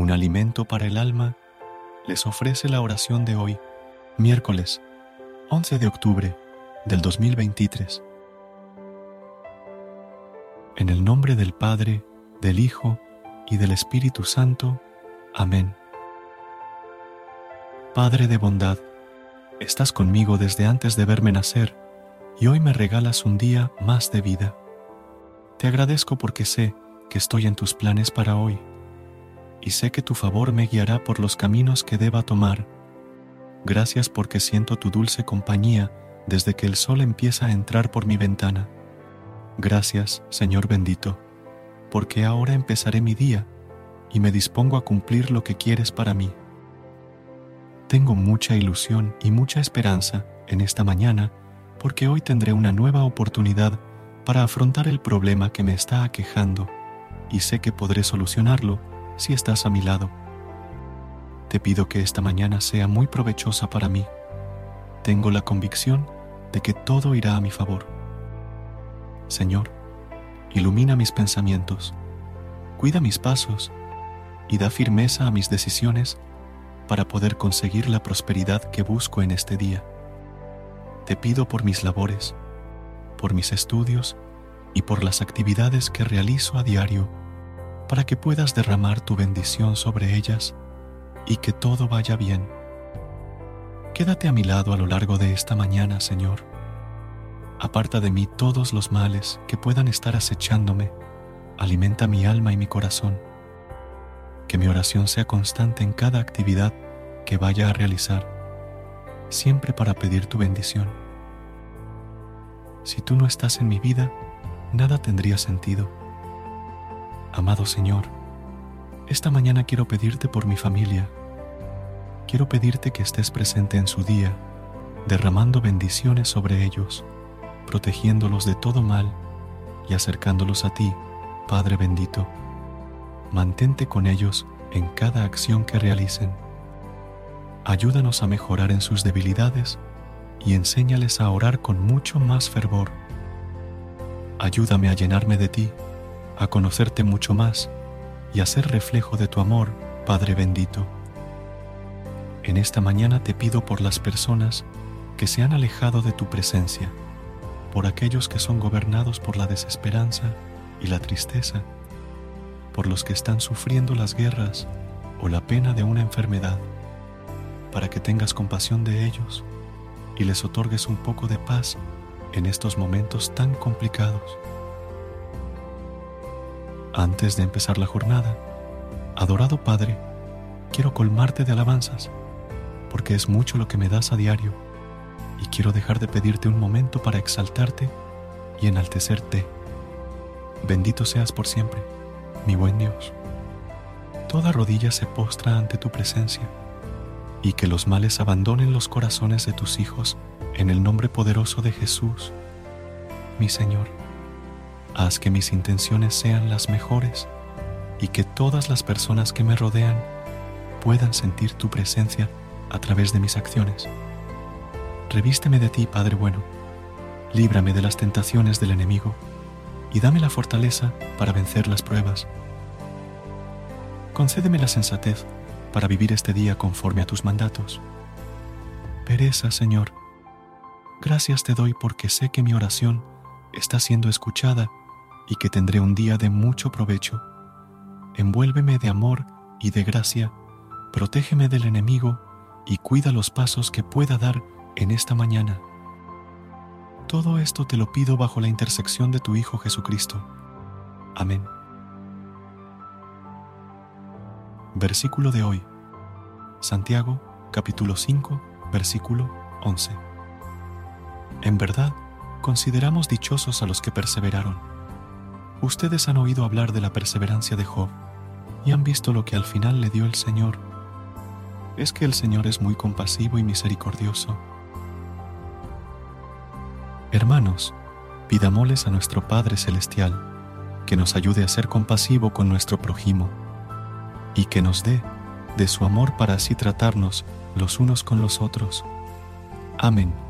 Un alimento para el alma, les ofrece la oración de hoy, miércoles 11 de octubre del 2023. En el nombre del Padre, del Hijo y del Espíritu Santo. Amén. Padre de bondad, estás conmigo desde antes de verme nacer y hoy me regalas un día más de vida. Te agradezco porque sé que estoy en tus planes para hoy y sé que tu favor me guiará por los caminos que deba tomar. Gracias porque siento tu dulce compañía desde que el sol empieza a entrar por mi ventana. Gracias, Señor bendito, porque ahora empezaré mi día y me dispongo a cumplir lo que quieres para mí. Tengo mucha ilusión y mucha esperanza en esta mañana porque hoy tendré una nueva oportunidad para afrontar el problema que me está aquejando y sé que podré solucionarlo si estás a mi lado. Te pido que esta mañana sea muy provechosa para mí. Tengo la convicción de que todo irá a mi favor. Señor, ilumina mis pensamientos, cuida mis pasos y da firmeza a mis decisiones para poder conseguir la prosperidad que busco en este día. Te pido por mis labores, por mis estudios y por las actividades que realizo a diario para que puedas derramar tu bendición sobre ellas y que todo vaya bien. Quédate a mi lado a lo largo de esta mañana, Señor. Aparta de mí todos los males que puedan estar acechándome. Alimenta mi alma y mi corazón. Que mi oración sea constante en cada actividad que vaya a realizar, siempre para pedir tu bendición. Si tú no estás en mi vida, nada tendría sentido Amado Señor, esta mañana quiero pedirte por mi familia. Quiero pedirte que estés presente en su día, derramando bendiciones sobre ellos, protegiéndolos de todo mal y acercándolos a ti, Padre bendito. Mantente con ellos en cada acción que realicen. Ayúdanos a mejorar en sus debilidades y enséñales a orar con mucho más fervor. Ayúdame a llenarme de ti a conocerte mucho más y a ser reflejo de tu amor, Padre bendito. En esta mañana te pido por las personas que se han alejado de tu presencia, por aquellos que son gobernados por la desesperanza y la tristeza, por los que están sufriendo las guerras o la pena de una enfermedad, para que tengas compasión de ellos y les otorgues un poco de paz en estos momentos tan complicados. Antes de empezar la jornada, adorado Padre, quiero colmarte de alabanzas, porque es mucho lo que me das a diario, y quiero dejar de pedirte un momento para exaltarte y enaltecerte. Bendito seas por siempre, mi buen Dios. Toda rodilla se postra ante tu presencia, y que los males abandonen los corazones de tus hijos en el nombre poderoso de Jesús, mi Señor. Haz que mis intenciones sean las mejores y que todas las personas que me rodean puedan sentir tu presencia a través de mis acciones. Revísteme de ti, Padre bueno, líbrame de las tentaciones del enemigo y dame la fortaleza para vencer las pruebas. Concédeme la sensatez para vivir este día conforme a tus mandatos. Pereza, Señor. Gracias te doy porque sé que mi oración está siendo escuchada y que tendré un día de mucho provecho. Envuélveme de amor y de gracia, protégeme del enemigo y cuida los pasos que pueda dar en esta mañana. Todo esto te lo pido bajo la intersección de tu Hijo Jesucristo. Amén. Versículo de hoy. Santiago capítulo 5, versículo 11. En verdad, consideramos dichosos a los que perseveraron. Ustedes han oído hablar de la perseverancia de Job y han visto lo que al final le dio el Señor. Es que el Señor es muy compasivo y misericordioso. Hermanos, pidámosles a nuestro Padre Celestial que nos ayude a ser compasivo con nuestro prójimo y que nos dé de su amor para así tratarnos los unos con los otros. Amén.